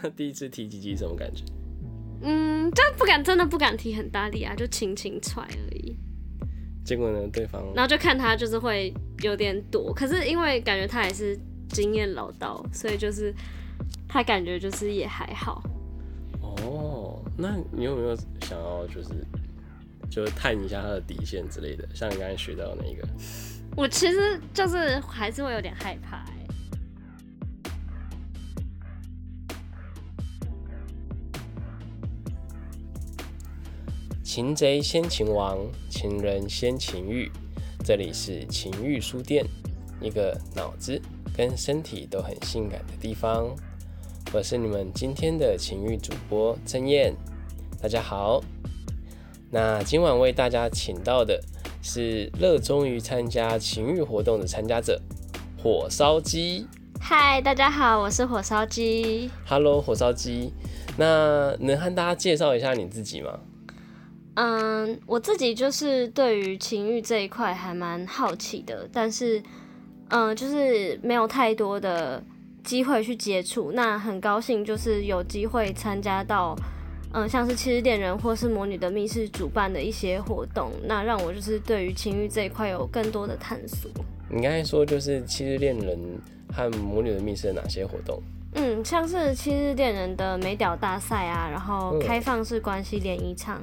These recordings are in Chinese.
那第一次提鸡鸡什么感觉？嗯，就不敢，真的不敢提很大力啊，就轻轻踹而已。结果呢，对方然后就看他就是会有点躲，可是因为感觉他也是经验老道，所以就是他感觉就是也还好。哦，那你有没有想要就是就是探一下他的底线之类的？像你刚才学到的那一个，我其实就是还是会有点害怕、欸。擒贼先擒王，擒人先擒欲。这里是情欲书店，一个脑子跟身体都很性感的地方。我是你们今天的情欲主播曾燕，大家好。那今晚为大家请到的是热衷于参加情欲活动的参加者火烧鸡。嗨，大家好，我是火烧鸡。Hello，火烧鸡。那能和大家介绍一下你自己吗？嗯，我自己就是对于情欲这一块还蛮好奇的，但是嗯，就是没有太多的机会去接触。那很高兴就是有机会参加到，嗯，像是七日恋人或是魔女的密室主办的一些活动，那让我就是对于情欲这一块有更多的探索。你刚才说就是《七日恋人》和《魔女的密室》哪些活动？嗯，像是七日恋人的美屌大赛啊，然后嗯开放式关系联谊场，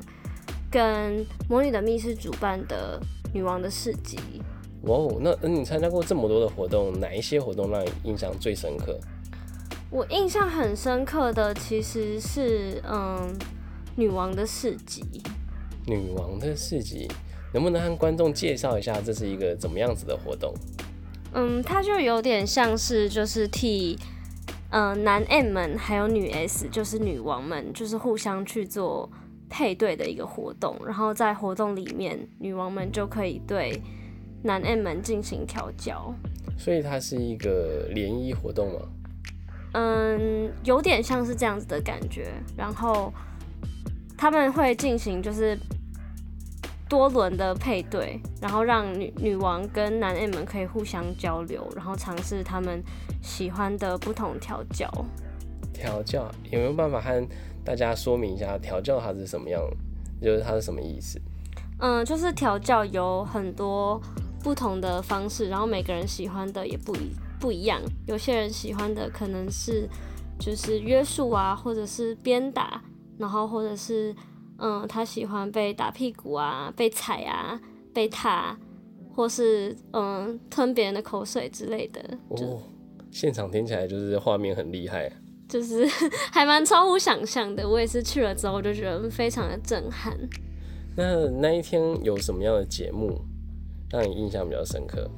跟魔女的密室主办的女王的市集。哇哦，那那你参加过这么多的活动，哪一些活动让你印象最深刻？我印象很深刻的其实是嗯，女王的市集。女王的市集，能不能和观众介绍一下这是一个怎么样子的活动？嗯，它就有点像是就是替嗯、呃男 M 们还有女 S，就是女王们，就是互相去做配对的一个活动。然后在活动里面，女王们就可以对男 M 们进行调教。所以它是一个联谊活动吗？嗯，有点像是这样子的感觉。然后他们会进行就是多轮的配对，然后让女女王跟男 M 们可以互相交流，然后尝试他们喜欢的不同调教。调教有没有办法和大家说明一下调教它是什么样？就是它是什么意思？嗯，就是调教有很多不同的方式，然后每个人喜欢的也不一不一样。有些人喜欢的可能是就是约束啊，或者是鞭打，然后或者是嗯，他喜欢被打屁股啊、被踩啊、被踏，或是嗯吞别人的口水之类的，就、哦，现场听起来就是画面很厉害。就是 还蛮超乎想象的。我也是去了之后，就觉得非常的震撼。那那一天有什么样的节目让你印象比较深刻？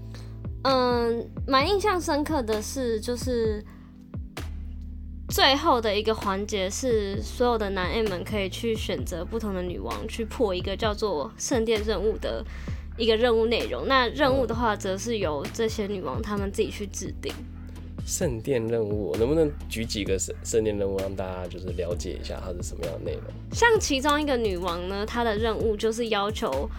嗯，蛮印象深刻的是，就是最后的一个环节是，所有的男 A 们可以去选择不同的女王，去破一个叫做圣殿任务的一个任务内容。那任务的话，则是由这些女王她们自己去制定。圣殿任务，能不能举几个圣圣殿任务，让大家就是了解一下它是什么样的内容？像其中一个女王呢，她的任务就是要求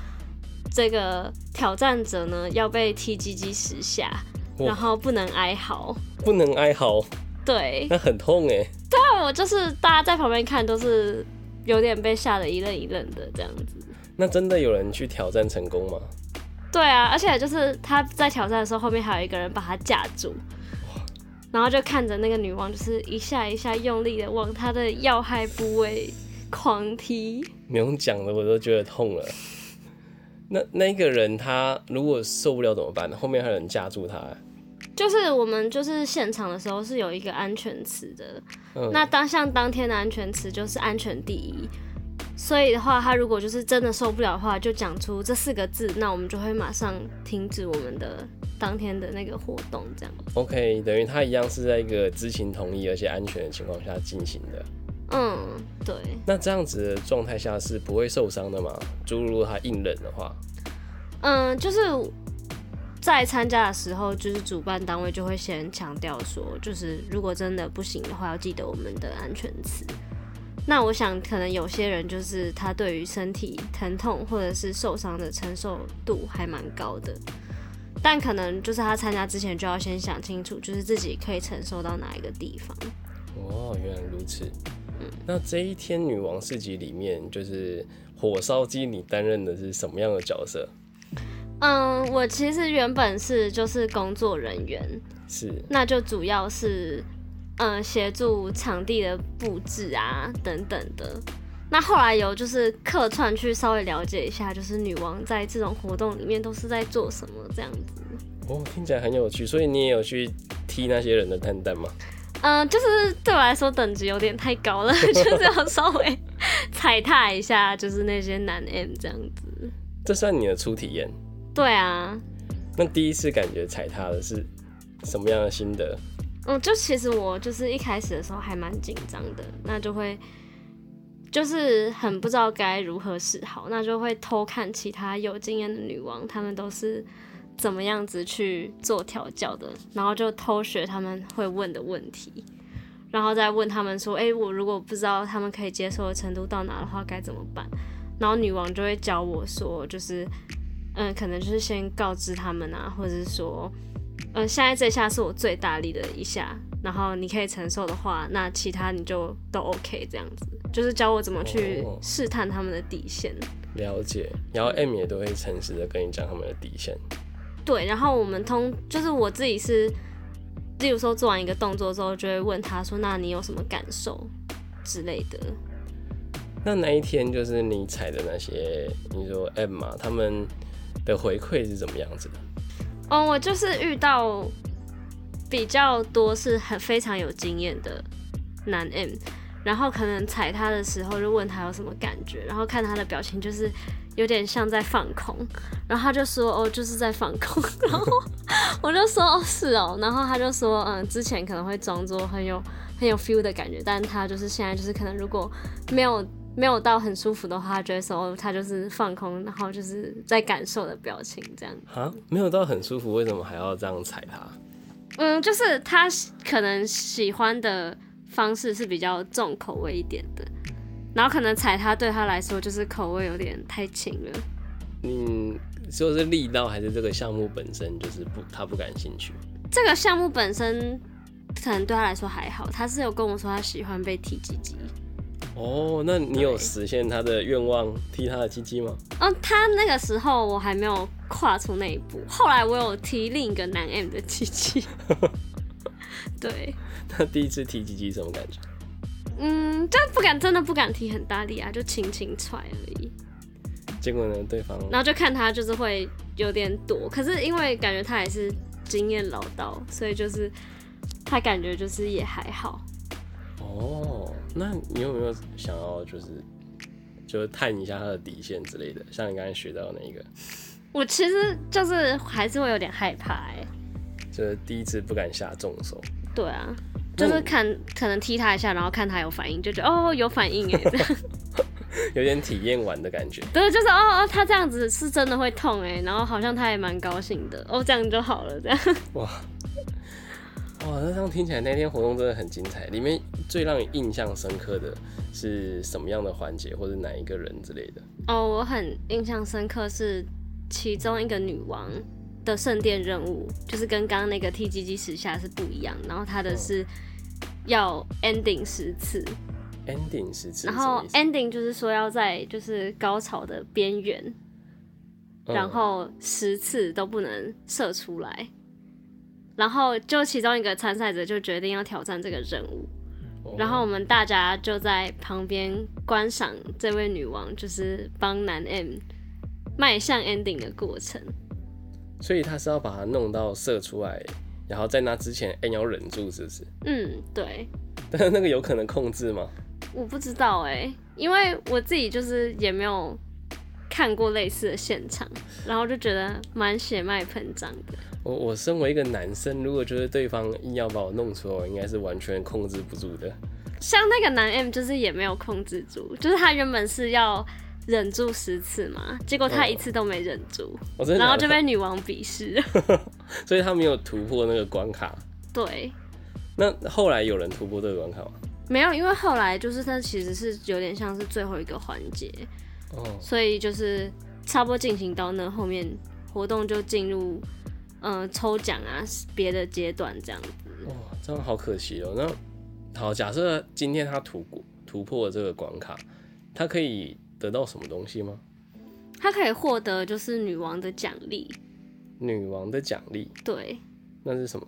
这个挑战者呢要被踢鸡鸡十下，然后不能哀嚎。不能哀嚎，对，那很痛哎。那我就是大家在旁边看都是有点被吓得一愣一愣的这样子。那真的有人去挑战成功吗？对啊，而且就是他在挑战的时候，后面还有一个人把他架住，然后就看着那个女王，就是一下一下用力的往她的要害部位狂踢。你用讲的，我都觉得痛了。那那个人他如果受不了怎么办？后面还有人架住他，就是我们就是现场的时候是有一个安全词的，嗯那当像当天的安全词就是安全第一，所以的话，他如果就是真的受不了的话，就讲出这四个字，那我们就会马上停止我们的当天的那个活动，这样。OK，等于他一样是在一个知情同意而且安全的情况下进行的。嗯，对，那这样子的状态下是不会受伤的吗？诸如果他硬忍的话，嗯，就是在参加的时候，就是主办单位就会先强调说，就是如果真的不行的话，要记得我们的安全词。那我想，可能有些人就是他对于身体疼痛或者是受伤的承受度还蛮高的，但可能就是他参加之前就要先想清楚，就是自己可以承受到哪一个地方。哦，原来如此。嗯那这一天女王市集里面，就是火烧鸡，你担任的是什么样的角色？嗯，我其实原本是就是工作人员，是，那就主要是嗯协助场地的布置啊等等的。那后来有就是客串去稍微了解一下，就是女王在这种活动里面都是在做什么这样子。哦，听起来很有趣，所以你也有去踢那些人的蛋蛋吗？嗯，就是对我来说等级有点太高了，就是要稍微踩踏一下，就是那些男 M 这样子。这算你的初体验？对啊。那第一次感觉踩踏的是什么样的心得？嗯，就其实我就是一开始的时候还蛮紧张的，那就会就是很不知道该如何是好，那就会偷看其他有经验的女王，她们都是。怎么样子去做调教的，然后就偷学他们会问的问题，然后再问他们说：“哎，我如果不知道他们可以接受的程度到哪的话，该怎么办？”然后女王就会教我说：“就是，嗯，可能就是先告知他们啊，或者是说，嗯，现在这下是我最大力的一下，然后你可以承受的话，那其他你就都 OK 这样子，就是教我怎么去试探他们的底线。了解，然后 M 也都会诚实的跟你讲他们的底线。对，然后我们通就是我自己是，例如说做完一个动作之后，就会问他说：“那你有什么感受之类的？”那那一天就是你踩的那些，你说 M 嘛，他们的回馈是怎么样子的？哦，我就是遇到比较多是很非常有经验的男 M，然后可能踩他的时候就问他有什么感觉，然后看他的表情就是。有点像在放空，然后他就说哦，就是在放空，然后我就说哦是哦，然后他就说嗯，之前可能会装作很有很有 feel 的感觉，但他就是现在就是可能如果没有没有到很舒服的话，他觉得说他就是放空，然后就是在感受的表情这样。啊，没有到很舒服，为什么还要这样踩他？嗯，就是他可能喜欢的方式是比较重口味一点的。然后可能踩他对他来说就是口味有点太轻了。嗯，说是力道还是这个项目本身就是不他不感兴趣。这个项目本身可能对他来说还好，他是有跟我说他喜欢被踢鸡鸡。哦，那你有实现他的愿望踢他的鸡鸡吗？嗯，他那个时候我还没有跨出那一步，后来我有踢另一个男 M 的鸡鸡。对。他第一次踢鸡鸡什么感觉？嗯，就不敢，真的不敢踢很大力啊，就轻轻踹而已。结果呢，对方，然后就看他就是会有点躲，可是因为感觉他也是经验老道，所以就是他感觉就是也还好。哦，那你有没有想要就是就是探一下他的底线之类的？像你刚才学到那个，我其实就是还是会有点害怕哎，就是第一次不敢下重手。对啊。就是看可能踢他一下，然后看他有反应，就觉得哦有反应哎，有点体验完的感觉。对，就是哦哦，他这样子是真的会痛哎，然后好像他也蛮高兴的哦，这样就好了这样。哇 哇，那这样听起来那天活动真的很精彩。里面最让你印象深刻的是什么样的环节，或者哪一个人之类的？哦，我很印象深刻是其中一个女王。的圣殿任务就是跟刚刚那个 T G G 时下是不一样，然后她的是要 ending 十次，ending 十次，然后 ending 就是说要在就是高潮的边缘，然后十次都不能射出来，然后就其中一个参赛者就决定要挑战这个任务，然后我们大家就在旁边观赏这位女王就是帮男 M 迈向 ending 的过程。所以他是要把它弄到射出来，然后在那之前，哎，要忍住，是不是？嗯，对。但是那个有可能控制吗？我不知道哎，因为我自己就是也没有看过类似的现场，然后就觉得蛮血脉喷张的。我我身为一个男生，如果觉得对方硬要把我弄出来，应该是完全控制不住的。像那个男 M 就是也没有控制住，就是他原本是要。忍住十次嘛，结果他一次都没忍住，然后就被女王鄙视，所以他没有突破那个关卡。对，那后来有人突破这个关卡吗？没有，因为后来就是他其实是有点像是最后一个环节，哦，所以就是差不多进行到那后面活动就进入嗯抽奖啊别的阶段这样子。哇，这样好可惜哦。那好，假设今天他突过突破这个关卡，他可以得到什么东西吗？他可以获得就是女王的奖励，女王的奖励，对，那是什么？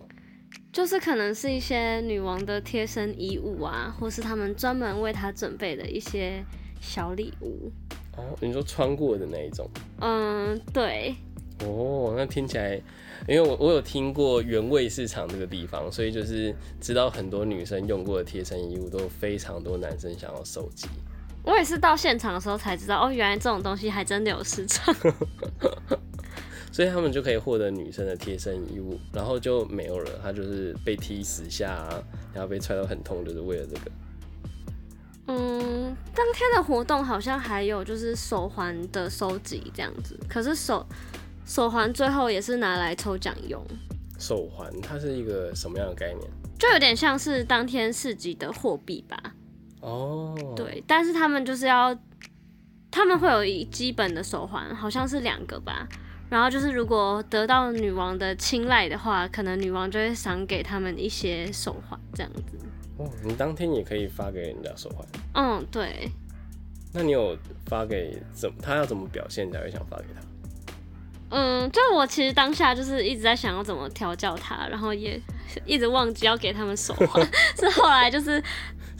就是可能是一些女王的贴身衣物啊，或是他们专门为她准备的一些小礼物。哦，你说穿过的那一种？嗯，对。哦，那听起来，因为我我有听过原味市场这个地方，所以就是知道很多女生用过的贴身衣物都非常多男生想要收集。我也是到现场的时候才知道，哦，原来这种东西还真的有市场。所以他们就可以获得女生的贴身衣物，然后就没有了。他就是被踢死下，啊然后被踹到很痛，就是为了这个。嗯，当天的活动好像还有就是手环的收集这样子，可是手手环最后也是拿来抽奖用。手环它是一个什么样的概念？就有点像是当天市集的货币吧。哦，对，但是他们就是要，他们会有一基本的手环，好像是两个吧。然后就是，如果得到女王的青睐的话，可能女王就会赏给他们一些手环，这样子。哦，你当天也可以发给人家手环。嗯，对。那你有发给怎？他要怎么表现才会想发给他？嗯，就我其实当下就是一直在想要怎么调教他，然后也一直忘记要给他们手环，是后来就是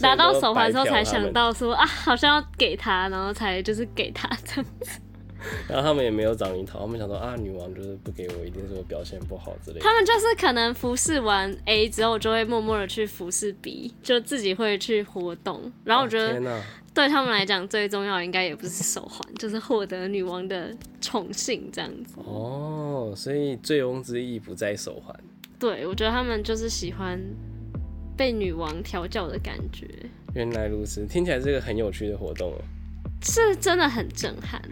拿到手环之后才想到说啊，好像要给他，然后才就是给他这样子。然后他们也没有找你讨，他们想说啊，女王就是不给我，一定是我表现不好之类的。他们就是可能服侍完 A 之后，就会默默的去服侍 B，就自己会去活动。然后我觉得，对他们来讲最重要应该也不是手环，就是获得女王的宠幸这样子。哦，所以醉翁之意不在手环。对，我觉得他们就是喜欢被女王调教的感觉。原来如此，听起来是个很有趣的活动哦。是真的很震撼。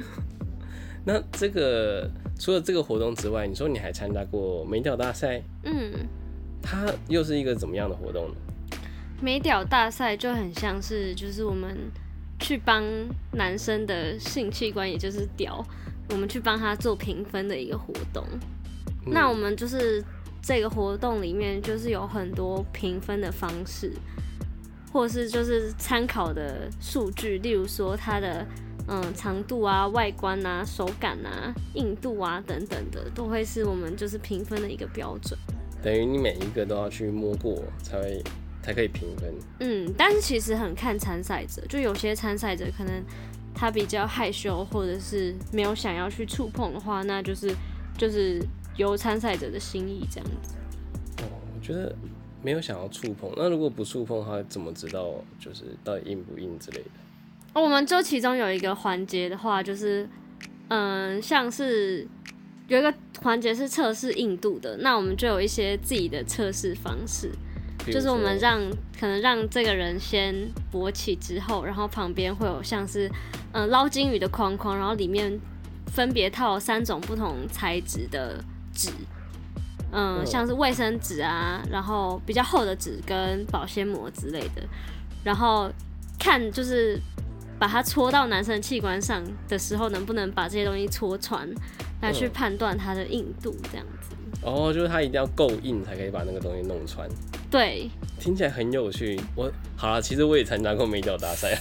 那这个除了这个活动之外，你说你还参加过美屌大赛？嗯，它又是一个怎么样的活动呢？美屌大赛就很像是，就是我们去帮男生的性器官，也就是屌，我们去帮他做评分的一个活动。那我们就是这个活动里面，就是有很多评分的方式，或是就是参考的数据，例如说它的。嗯，长度啊、外观啊、手感啊、硬度啊等等的，都会是我们就是评分的一个标准。等于你每一个都要去摸过，才会才可以评分。嗯，但是其实很看参赛者，就有些参赛者可能他比较害羞，或者是没有想要去触碰的话，那就是就是由参赛者的心意这样子。哦，我觉得没有想要触碰，那如果不触碰的话，怎么知道就是到底硬不硬之类的？哦我们就其中有一个环节的话，就是，嗯，像是有一个环节是测试硬度的，那我们就有一些自己的测试方式，就是我们让可能让这个人先勃起之后，然后旁边会有像是嗯捞金鱼的框框，然后里面分别套三种不同材质的纸，嗯，像是卫生纸啊，然后比较厚的纸跟保鲜膜之类的，然后看就是。把它戳到男生的器官上的时候，能不能把这些东西戳穿，来去判断它的硬度这样子。哦，就是它一定要够硬才可以把那个东西弄穿。对，听起来很有趣。我好了，其实我也参加过美脚大赛，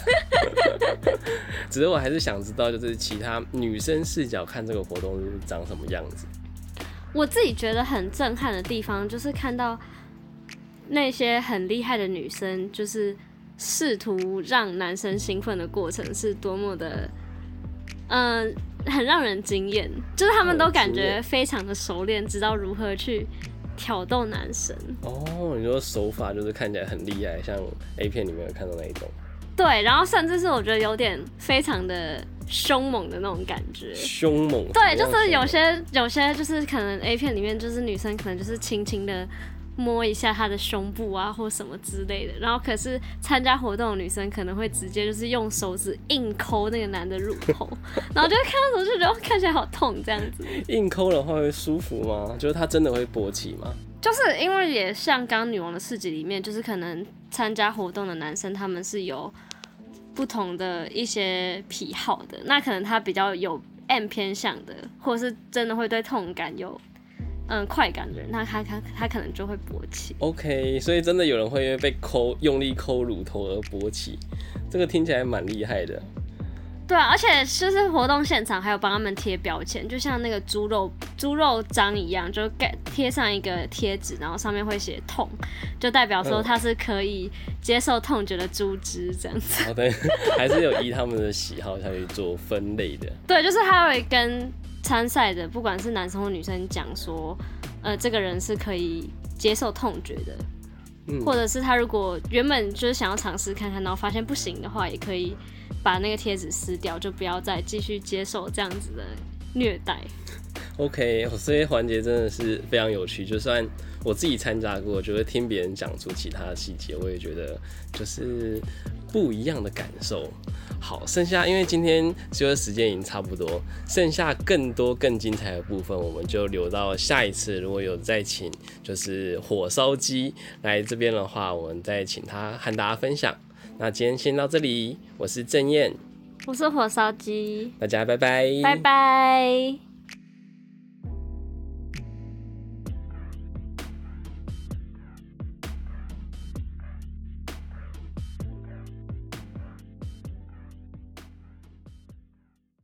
只是我还是想知道，就是其他女生视角看这个活动是长什么样子。我自己觉得很震撼的地方，就是看到那些很厉害的女生，就是。试图让男生兴奋的过程是多么的，嗯，很让人惊艳。就是他们都感觉非常的熟练，知道如何去挑逗男生。哦，你说手法就是看起来很厉害，像 A 片里面有看到那一种。对，然后甚至是我觉得有点非常的凶猛的那种感觉。凶猛。对，就是有些有些就是可能 A 片里面就是女生可能就是轻轻的。摸一下他的胸部啊，或什么之类的，然后可是参加活动的女生可能会直接就是用手指硬抠那个男的乳头，然后就看到时候就觉得看起来好痛这样子。硬抠的话会舒服吗？就是他真的会勃起吗？就是因为也像刚女王的世界里面，就是可能参加活动的男生他们是有不同的一些癖好的，那可能他比较有 M 偏向的，或者是真的会对痛感有。嗯快感的人，那他他他可能就会勃起。OK，所以真的有人会因为被抠用力抠乳头而勃起，这个听起来蛮厉害的。对啊，而且就是活动现场还有帮他们贴标签，就像那个猪肉猪肉章一样，就盖贴上一个贴纸，然后上面会写痛，就代表说嗯他是可以接受痛觉的猪只这样子。好的，还是有依他们的喜好下去做分类的。对，就是他会跟参赛的，不管是男生或女生讲说，呃，这个人是可以接受痛觉的，嗯或者是他如果原本就是想要尝试看看，然后发现不行的话，也可以把那个贴纸撕掉，就不要再继续接受这样子的虐待。OK，这些环节真的是非常有趣。就算我自己参加过，就会听别人讲出其他的细节，我也觉得就是不一样的感受。好，剩下因为今天就是时间已经差不多，剩下更多更精彩的部分，我们就留到下一次。如果有再请就是火烧鸡来这边的话，我们再请他和大家分享。那今天先到这里，我是郑燕，我是火烧鸡，大家拜拜，拜拜。